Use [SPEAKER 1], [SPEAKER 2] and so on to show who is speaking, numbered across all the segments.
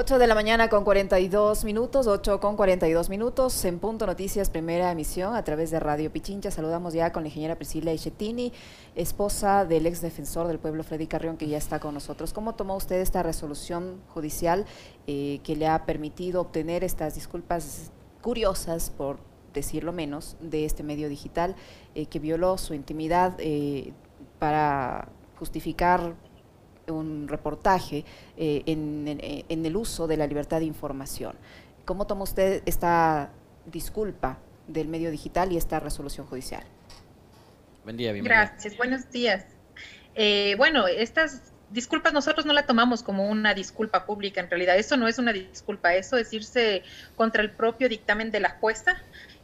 [SPEAKER 1] 8 de la mañana con 42 minutos, 8 con 42 minutos, en Punto Noticias, primera emisión a través de Radio Pichincha. Saludamos ya con la ingeniera Priscila Ichetini, esposa del ex defensor del pueblo Freddy Carrión, que ya está con nosotros. ¿Cómo tomó usted esta resolución judicial eh, que le ha permitido obtener estas disculpas curiosas, por decirlo menos, de este medio digital eh, que violó su intimidad eh, para justificar un reportaje eh, en, el uso de la libertad de información. ¿Cómo toma usted esta disculpa del medio digital y esta resolución judicial?
[SPEAKER 2] Buen día,
[SPEAKER 3] bienvenida. Gracias, buenos días. Eh, bueno, estas disculpas nosotros no la tomamos como una disculpa pública, en realidad eso no es una disculpa, eso es irse contra el propio dictamen de la jueza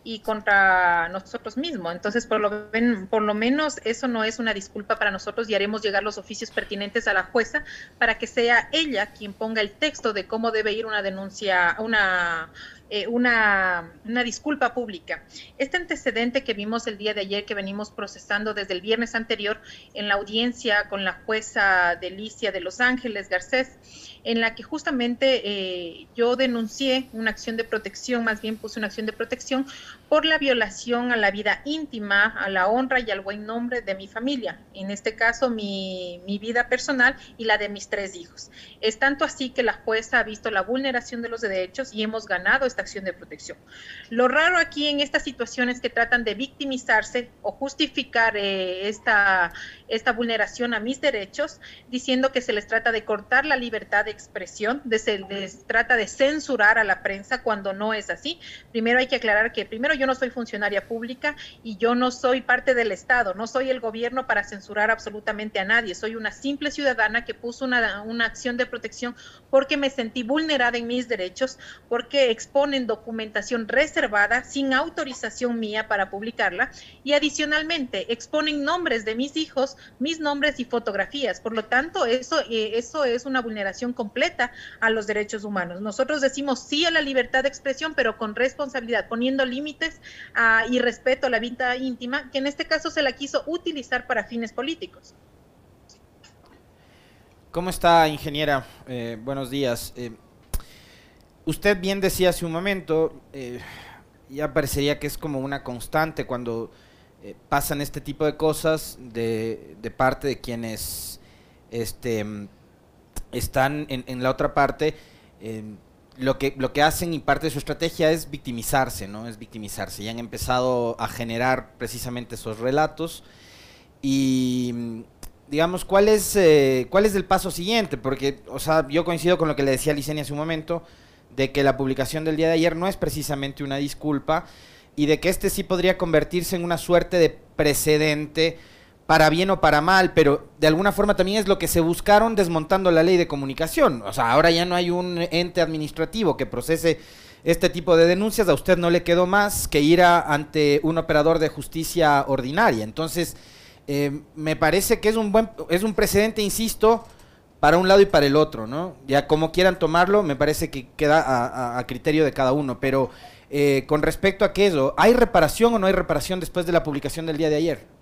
[SPEAKER 3] y contra nosotros mismos. Entonces, por lo, menos eso no es una disculpa para nosotros y haremos llegar los oficios pertinentes a la jueza para que sea ella quien ponga el texto de cómo debe ir una denuncia, una eh, una, una, disculpa pública. Este antecedente que vimos el día de ayer, que venimos procesando desde el viernes anterior en la audiencia con la jueza Delicia de Los Ángeles, Garcés, en la que justamente eh, yo denuncié una acción de protección, más bien puse una acción de protección por la violación a la vida íntima, a la honra y al buen nombre de mi familia, en este caso mi, mi vida personal y la de mis tres hijos. Es tanto así que la jueza ha visto la vulneración de los derechos y hemos ganado esta acción de protección. Lo raro aquí en estas situaciones que tratan de victimizarse o justificar eh, esta, esta vulneración a mis derechos, diciendo que se les trata de cortar la libertad de expresión, de se les trata de censurar a la prensa cuando no es así. Primero hay que aclarar que primero yo no soy funcionaria pública y yo no soy parte del Estado, no soy el gobierno para censurar absolutamente a nadie, soy una simple ciudadana que puso una, una acción de protección porque me sentí vulnerada en mis derechos, porque exponen documentación reservada sin autorización mía para publicarla. Y adicionalmente exponen nombres de mis hijos, mis nombres y fotografías. Por lo tanto, eso, eh, eso es una vulneración completa a los derechos humanos. Nosotros decimos sí a la libertad de expresión, pero con responsabilidad, poniendo límites ah, y respeto a la vida íntima, que en este caso se la quiso utilizar para fines políticos.
[SPEAKER 2] ¿Cómo está, ingeniera? Eh, buenos días. Eh, usted bien decía hace un momento, ya parecería que es como una constante cuando pasan este tipo de cosas de, parte de quienes este, están en, la otra parte, lo, que, lo que hacen y parte de su estrategia es victimizarse, ¿no? Es victimizarse. Y han empezado a generar precisamente esos relatos. Y digamos, ¿cuál es, eh, ¿cuál es el paso siguiente? Porque, o sea, yo coincido con lo que le decía Licenia hace un momento, de que la publicación del día de ayer no es precisamente una disculpa y de que este sí podría convertirse en una suerte de precedente para bien o para mal, pero de alguna forma también es lo que se buscaron desmontando la ley de comunicación. O sea, ahora ya no hay un ente administrativo que procese este tipo de denuncias, a usted no le quedó más que ir a, ante un operador de justicia ordinaria. Entonces, eh, me parece que es un buen, es un precedente, insisto, para un lado y para el otro, ¿no? Ya como quieran tomarlo, me parece que queda a, criterio de cada uno, pero eh, con respecto a que eso, ¿hay reparación o no hay reparación después de la publicación del día de ayer?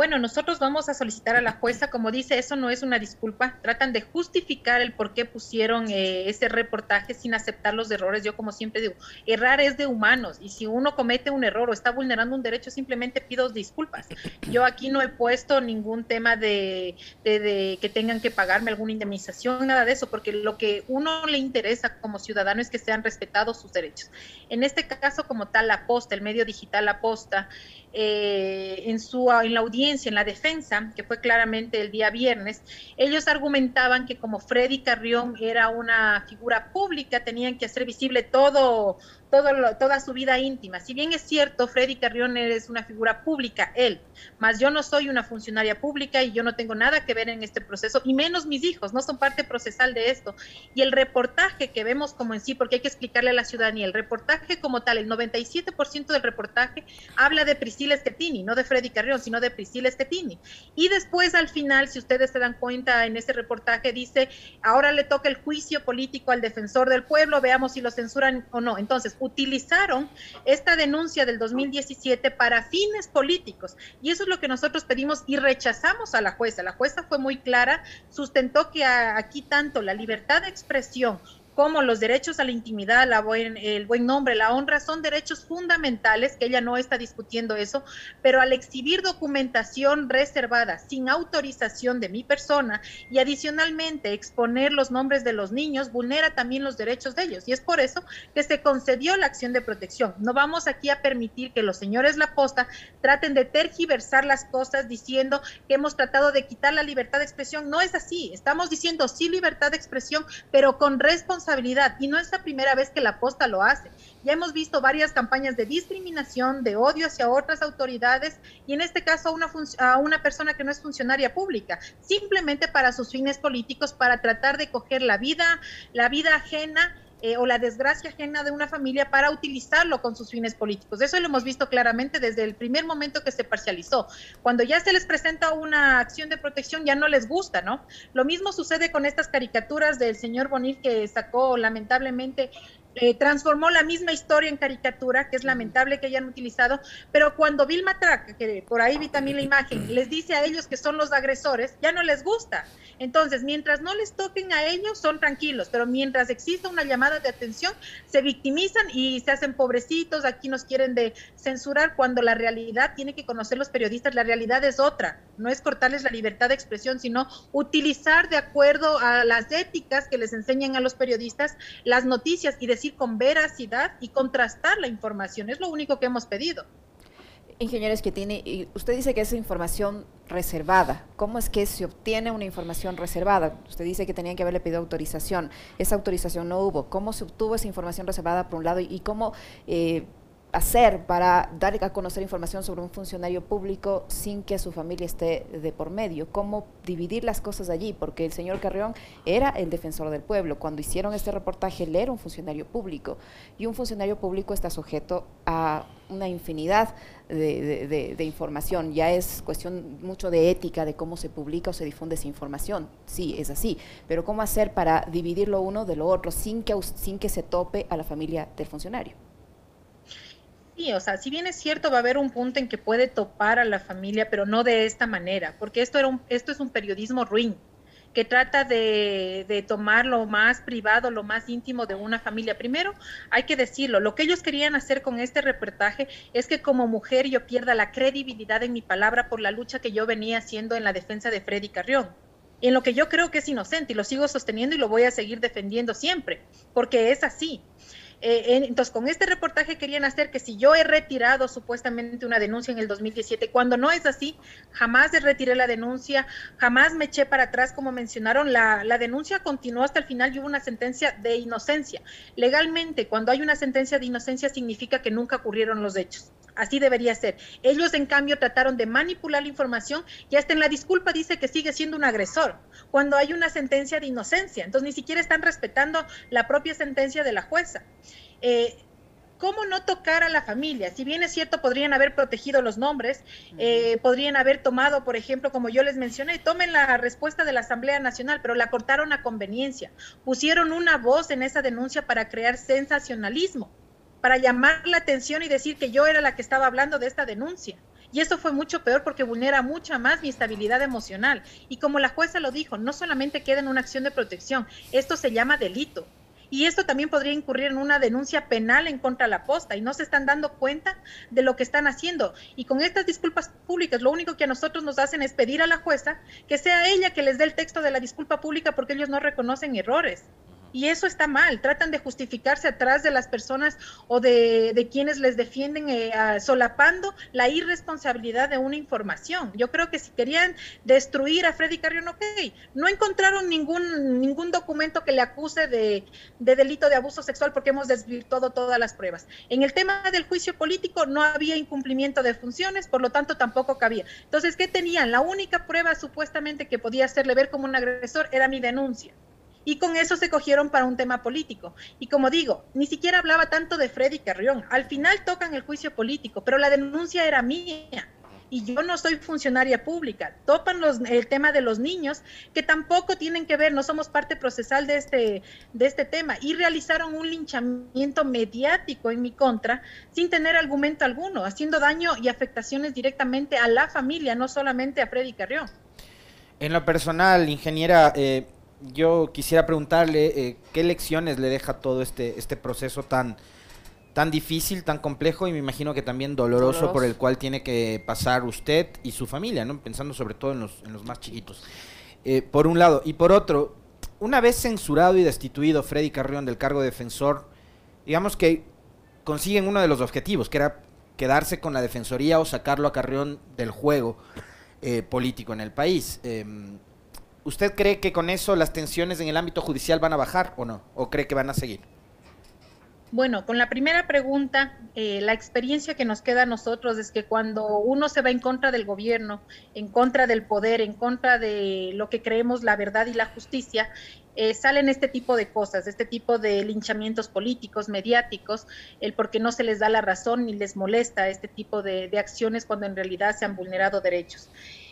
[SPEAKER 3] Bueno, nosotros vamos a solicitar a la jueza, como dice, eso no es una disculpa, tratan de justificar el por qué pusieron eh, ese reportaje sin aceptar los errores. Yo como siempre digo, errar es de humanos y si uno comete un error o está vulnerando un derecho, simplemente pido disculpas. Yo aquí no he puesto ningún tema de, de que tengan que pagarme alguna indemnización, nada de eso, porque lo que uno le interesa como ciudadano es que sean respetados sus derechos. En este caso, como tal, la posta, el medio digital, la posta, eh, en, su, en la audiencia, en la defensa, que fue claramente el día viernes, ellos argumentaban que como Freddy Carrión era una figura pública, tenían que hacer visible todo toda su vida íntima. Si bien es cierto, Freddy Carrión es una figura pública, él, mas yo no soy una funcionaria pública y yo no tengo nada que ver en este proceso, y menos mis hijos, no son parte procesal de esto. Y el reportaje que vemos como en sí, porque hay que explicarle a la ciudadanía, el reportaje como tal, el 97% del reportaje habla de Priscila Estetini, no de Freddy Carrión, sino de Priscila Estetini. Y después al final, si ustedes se dan cuenta en ese reportaje, dice, ahora le toca el juicio político al defensor del pueblo, veamos si lo censuran o no. Entonces, utilizaron esta denuncia del 2017 para fines políticos. Y eso es lo que nosotros pedimos y rechazamos a la jueza. La jueza fue muy clara, sustentó que aquí tanto la libertad de expresión como los derechos a la intimidad, la el buen nombre, la honra, son derechos fundamentales, que ella no está discutiendo eso, pero al exhibir documentación reservada sin autorización de mi persona y adicionalmente exponer los nombres de los niños, vulnera también los derechos de ellos. Y es por eso que se concedió la acción de protección. No vamos aquí a permitir que los señores La Posta traten de tergiversar las cosas diciendo que hemos tratado de quitar la libertad de expresión. No es así. Estamos diciendo sí libertad de expresión, pero con responsabilidad y no es la primera vez que la posta lo hace. Ya hemos visto varias campañas de discriminación, de odio hacia otras autoridades y en este caso a una, a una persona que no es funcionaria pública, simplemente para sus fines políticos, para tratar de coger la vida, la vida ajena eh, o la desgracia ajena de una familia para utilizarlo con sus fines políticos. Eso lo hemos visto claramente desde el primer momento que se parcializó. Cuando ya se les presenta una acción de protección ya no les gusta, ¿no? Lo mismo sucede con estas caricaturas del señor Bonil que sacó lamentablemente eh, transformó la misma historia en caricatura, que es lamentable que hayan utilizado, pero cuando Vilma Track, que por ahí vi también la imagen, les dice a ellos que son los agresores, ya no les gusta. Entonces, mientras no les toquen a ellos, son tranquilos, pero mientras exista una llamada de atención, se victimizan y se hacen pobrecitos, aquí nos quieren de censurar, cuando la realidad, tiene que conocer los periodistas, la realidad es otra, no es cortarles la libertad de expresión, sino utilizar de acuerdo a las éticas que les enseñan a los periodistas las noticias y decir con veracidad y contrastar la información. Es lo único que hemos pedido.
[SPEAKER 1] Ingenieros que tiene, usted dice que es información reservada. ¿Cómo es que se obtiene una información reservada? Usted dice que tenían que haberle pedido autorización. Esa autorización no hubo. ¿Cómo se obtuvo esa información reservada por un lado y cómo eh, hacer para dar a conocer información sobre un funcionario público sin que su familia esté de por medio? ¿Cómo dividir las cosas allí? Porque el señor Carrión era el defensor del pueblo. Cuando hicieron este reportaje, él era un funcionario público y un funcionario público está sujeto a una infinidad de, información. Ya es cuestión mucho de ética, de cómo se publica o se difunde esa información. Sí, es así. Pero ¿cómo hacer para dividir lo uno de lo otro sin que, sin que se tope a la familia del funcionario?
[SPEAKER 3] Sí, o sea, si bien es cierto, va a haber un punto en que puede topar a la familia, pero no de esta manera, porque esto, era un, esto es un periodismo ruin, que trata de, de, tomar lo más privado, lo más íntimo de una familia. Primero, hay que decirlo, lo que ellos querían hacer con este reportaje es que como mujer yo pierda la credibilidad en mi palabra por la lucha que yo venía haciendo en la defensa de Freddy Carrión. En lo que yo creo que es inocente y lo sigo sosteniendo y lo voy a seguir defendiendo siempre, porque es así. Eh, entonces, con este reportaje querían hacer que si yo he retirado supuestamente una denuncia en el 2017, cuando no es así, jamás retiré la denuncia, jamás me eché para atrás, como mencionaron, la, la denuncia continuó hasta el final y hubo una sentencia de inocencia. Legalmente, cuando hay una sentencia de inocencia, significa que nunca ocurrieron los hechos. Así debería ser. Ellos, en cambio, trataron de manipular la información y hasta en la disculpa dice que sigue siendo un agresor, cuando hay una sentencia de inocencia. Entonces, ni siquiera están respetando la propia sentencia de la jueza. Eh, ¿Cómo no tocar a la familia? Si bien es cierto, podrían haber protegido los nombres, eh, podrían haber tomado, por ejemplo, como yo les mencioné, tomen la respuesta de la Asamblea Nacional, pero la cortaron a conveniencia. Pusieron una voz en esa denuncia para crear sensacionalismo para llamar la atención y decir que yo era la que estaba hablando de esta denuncia. Y eso fue mucho peor porque vulnera mucha más mi estabilidad emocional. Y como la jueza lo dijo, no solamente queda en una acción de protección, esto se llama delito. Y esto también podría incurrir en una denuncia penal en contra de la posta y no se están dando cuenta de lo que están haciendo. Y con estas disculpas públicas, lo único que a nosotros nos hacen es pedir a la jueza que sea ella que les dé el texto de la disculpa pública porque ellos no reconocen errores. Y eso está mal, tratan de justificarse atrás de las personas o de, quienes les defienden eh, solapando la irresponsabilidad de una información. Yo creo que si querían destruir a Freddy Carrión, ok, no encontraron ningún, ningún documento que le acuse de, de delito de abuso sexual porque hemos desvirtuado todas las pruebas. En el tema del juicio político no había incumplimiento de funciones, por lo tanto tampoco cabía. Entonces, ¿qué tenían? La única prueba supuestamente que podía hacerle ver como un agresor era mi denuncia y con eso se cogieron para un tema político. Y como digo, ni siquiera hablaba tanto de Freddy Carrión. Al final tocan el juicio político, pero la denuncia era mía. y yo no soy funcionaria pública. Topan los, el tema de los niños, que tampoco tienen que ver, no somos parte procesal de este, de este tema, y realizaron un linchamiento mediático en mi contra sin tener argumento alguno, haciendo daño y afectaciones directamente a la familia, no solamente a Freddy Carrión.
[SPEAKER 2] En lo personal, ingeniera, eh, yo quisiera preguntarle eh, qué lecciones le deja todo este, este proceso tan, tan difícil, tan complejo y me imagino que también doloroso, por el cual tiene que pasar usted y su familia, ¿no? Pensando sobre todo en los, en los más chiquitos. Eh, por un lado. Y por otro, una vez censurado y destituido Freddy Carrión del cargo de defensor, digamos que consiguen uno de los objetivos, que era quedarse con la defensoría o sacarlo a Carrión del juego eh, político en el país. Em, ¿Usted cree que con eso las tensiones en el ámbito judicial van a bajar o no? ¿O cree que van a seguir?
[SPEAKER 3] Bueno, con la primera pregunta, eh, la experiencia que nos queda a nosotros es que cuando uno se va en contra del gobierno, en contra del poder, en contra de lo que creemos la verdad y la justicia, eh, salen este tipo de cosas, este tipo de linchamientos políticos, mediáticos, el porque no se les da la razón ni les molesta este tipo de acciones cuando en realidad se han vulnerado derechos.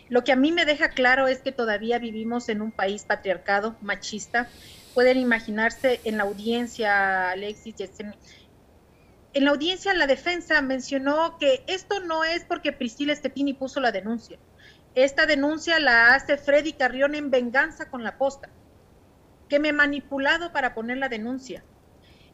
[SPEAKER 3] Lo que a mí me deja claro es que todavía vivimos en un país patriarcado, machista, pueden imaginarse en la audiencia, Alexis En la audiencia, la defensa mencionó que esto no es porque Priscila puso la denuncia. Esta denuncia la hace Freddy Carrión en venganza con la posta, que me manipulado para poner la denuncia.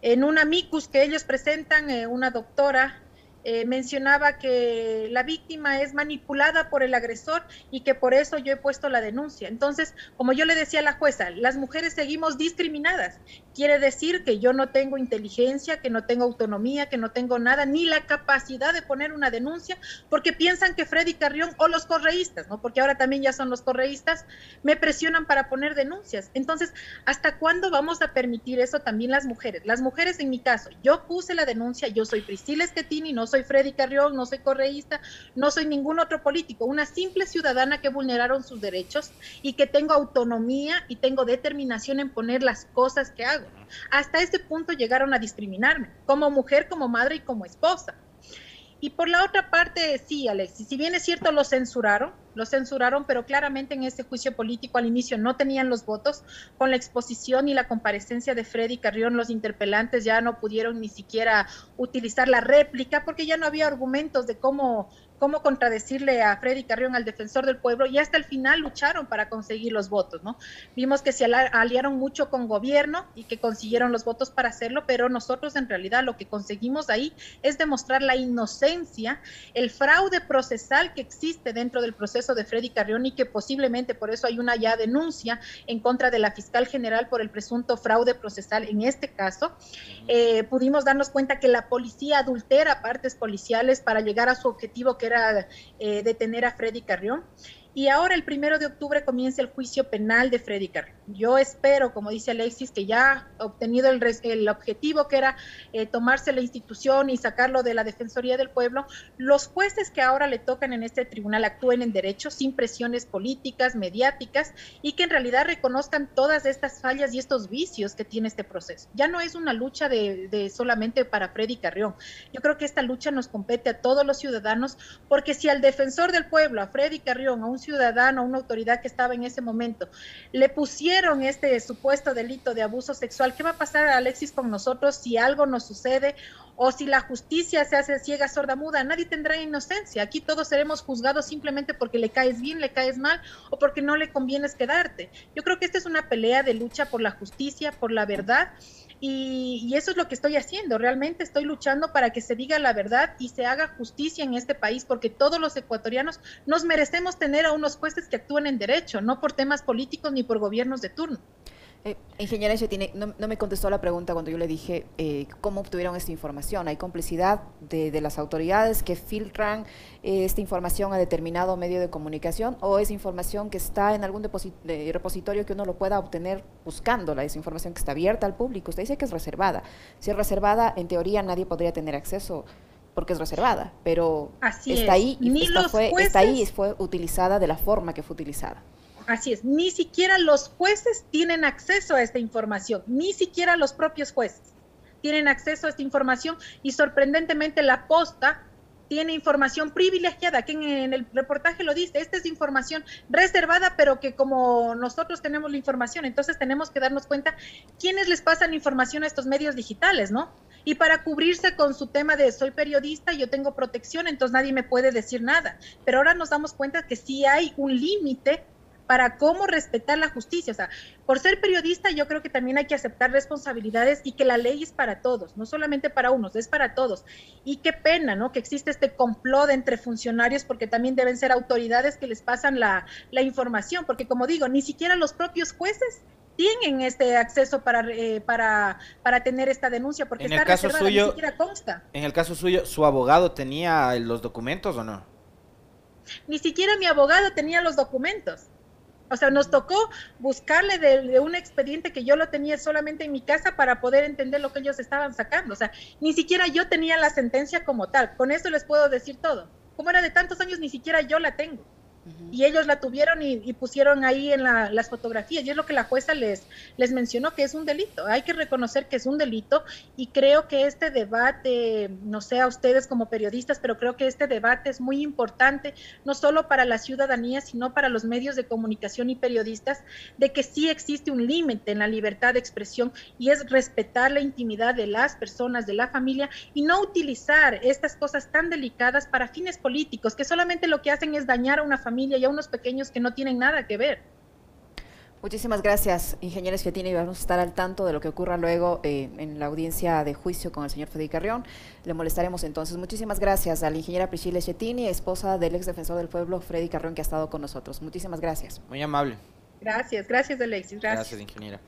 [SPEAKER 3] En un amicus que ellos presentan, eh, una doctora eh, mencionaba que la víctima es manipulada por el agresor y que por eso yo he puesto la denuncia. Entonces, como yo le decía a la jueza, las mujeres seguimos discriminadas. Quiere decir que yo no tengo inteligencia, que no tengo autonomía, que no tengo nada, ni la capacidad de poner una denuncia, porque piensan que Freddy Carrión o los correístas, ¿no? Porque ahora también ya son los correístas, me presionan para poner denuncias. Entonces, ¿hasta cuándo vamos a permitir eso también las mujeres? Las mujeres, en mi caso, yo puse la denuncia, yo soy Priscila Estetini, no soy Freddy Carrión, no soy correísta, no soy ningún otro político, una simple ciudadana que vulneraron sus derechos y que tengo autonomía y tengo determinación en poner las cosas que hago. Hasta este punto llegaron a discriminarme, como mujer, como madre y como esposa. Y por la otra parte, sí, Alexis, si bien es cierto, lo censuraron, lo censuraron, pero claramente en este juicio político al inicio no tenían los votos. Con la exposición y la comparecencia de Freddy Carrión, los interpelantes ya no pudieron ni siquiera utilizar la réplica porque ya no había argumentos de cómo cómo contradecirle a Freddy Carrión, al defensor del pueblo, y hasta el final lucharon para conseguir los votos, ¿no? Vimos que se aliaron mucho con gobierno y que consiguieron los votos para hacerlo, pero nosotros en realidad lo que conseguimos ahí es demostrar la inocencia, el fraude procesal que existe dentro del proceso de Freddy Carrión y que posiblemente por eso hay una ya denuncia en contra de la fiscal general por el presunto fraude procesal en este caso. Eh, pudimos darnos cuenta que la policía adultera partes policiales para llegar a su objetivo que era eh, detener a Freddy Carrión. Y ahora el primero de octubre comienza el juicio penal de Freddy Carrión. Yo espero, como dice Alexis, que ya ha obtenido el, el objetivo que era eh, tomarse la institución y sacarlo de la Defensoría del Pueblo, los jueces que ahora le tocan en este tribunal actúen en derecho, sin presiones políticas, mediáticas, y que en realidad reconozcan todas estas fallas y estos vicios que tiene este proceso. Ya no es una lucha de, de solamente para Freddy Carrión. Yo creo que esta lucha nos compete a todos los ciudadanos, porque si al defensor del pueblo, a Freddy Carrión, a un ciudadano, una autoridad que estaba en ese momento, le pusieron este supuesto delito de abuso sexual, ¿qué va a pasar, Alexis, con nosotros si algo nos sucede o si la justicia se hace ciega, sorda, muda? Nadie tendrá inocencia. Aquí todos seremos juzgados simplemente porque le caes bien, le caes mal o porque no le convienes quedarte. Yo creo que esta es una pelea de lucha por la justicia, por la verdad y, eso es lo que estoy haciendo. Realmente estoy luchando para que se diga la verdad y se haga justicia en este país, porque todos los ecuatorianos nos merecemos tener a unos jueces que actúen en derecho, no por temas políticos ni por gobiernos de turno.
[SPEAKER 1] Eh, ingeniera no, no, me contestó la pregunta cuando yo le dije eh, cómo obtuvieron esta información. ¿Hay complicidad de, las autoridades que filtran eh, esta información a determinado medio de comunicación o es información que está en algún repositorio que uno lo pueda obtener buscándola? Es información que está abierta al público. Usted dice que es reservada. Si es reservada, en teoría nadie podría tener acceso porque es reservada, pero está ahí y fue, está ahí y fue utilizada de la forma que fue utilizada.
[SPEAKER 3] Así es, ni siquiera los jueces tienen acceso a esta información, ni siquiera los propios jueces tienen acceso a esta información y sorprendentemente la posta tiene información privilegiada, que en, el reportaje lo dice, esta es información reservada, pero que como nosotros tenemos la información, entonces tenemos que darnos cuenta quiénes les pasan información a estos medios digitales, ¿no? Y para cubrirse con su tema de soy periodista, yo tengo protección, entonces nadie me puede decir nada. Pero ahora nos damos cuenta que sí hay un límite para cómo respetar la justicia. O sea, por ser periodista yo creo que también hay que aceptar responsabilidades y que la ley es para todos, no solamente para unos, es para todos. Y qué pena, ¿no? Que existe este complot entre funcionarios porque también deben ser autoridades que les pasan la, la información, porque como digo, ni siquiera los propios jueces tienen este acceso para, eh, para, para tener esta denuncia, porque
[SPEAKER 2] en
[SPEAKER 3] está
[SPEAKER 2] el caso suyo,
[SPEAKER 3] ni siquiera consta.
[SPEAKER 2] En el caso suyo, ¿su abogado tenía los documentos o no?
[SPEAKER 3] Ni siquiera mi abogado tenía los documentos. O sea, nos tocó buscarle de, un expediente que yo lo tenía solamente en mi casa para poder entender lo que ellos estaban sacando. O sea, ni siquiera yo tenía la sentencia como tal. Con eso les puedo decir todo. Como era de tantos años, ni siquiera yo la tengo. Y ellos la tuvieron y, pusieron ahí en las fotografías. Y es lo que la jueza les, les mencionó, que es un delito. Hay que reconocer que es un delito y creo que este debate, no sé a ustedes como periodistas, pero creo que este debate es muy importante, no solo para la ciudadanía, sino para los medios de comunicación y periodistas, de que sí existe un límite en la libertad de expresión y es respetar la intimidad de las personas, de la familia y no utilizar estas cosas tan delicadas para fines políticos, que solamente lo que hacen es dañar a una familia y a unos pequeños que no tienen nada que ver.
[SPEAKER 1] Muchísimas gracias, ingeniero Schettini. Vamos a estar al tanto de lo que ocurra luego eh, en la audiencia de juicio con el señor Federico Carrión. Le molestaremos entonces. Muchísimas gracias a la ingeniera Priscila Schettini, esposa del ex defensor del pueblo, Freddy Carrión, que ha estado con nosotros. Muchísimas gracias.
[SPEAKER 2] Muy amable.
[SPEAKER 3] Gracias, gracias Alexis.
[SPEAKER 2] Gracias, gracias ingeniera.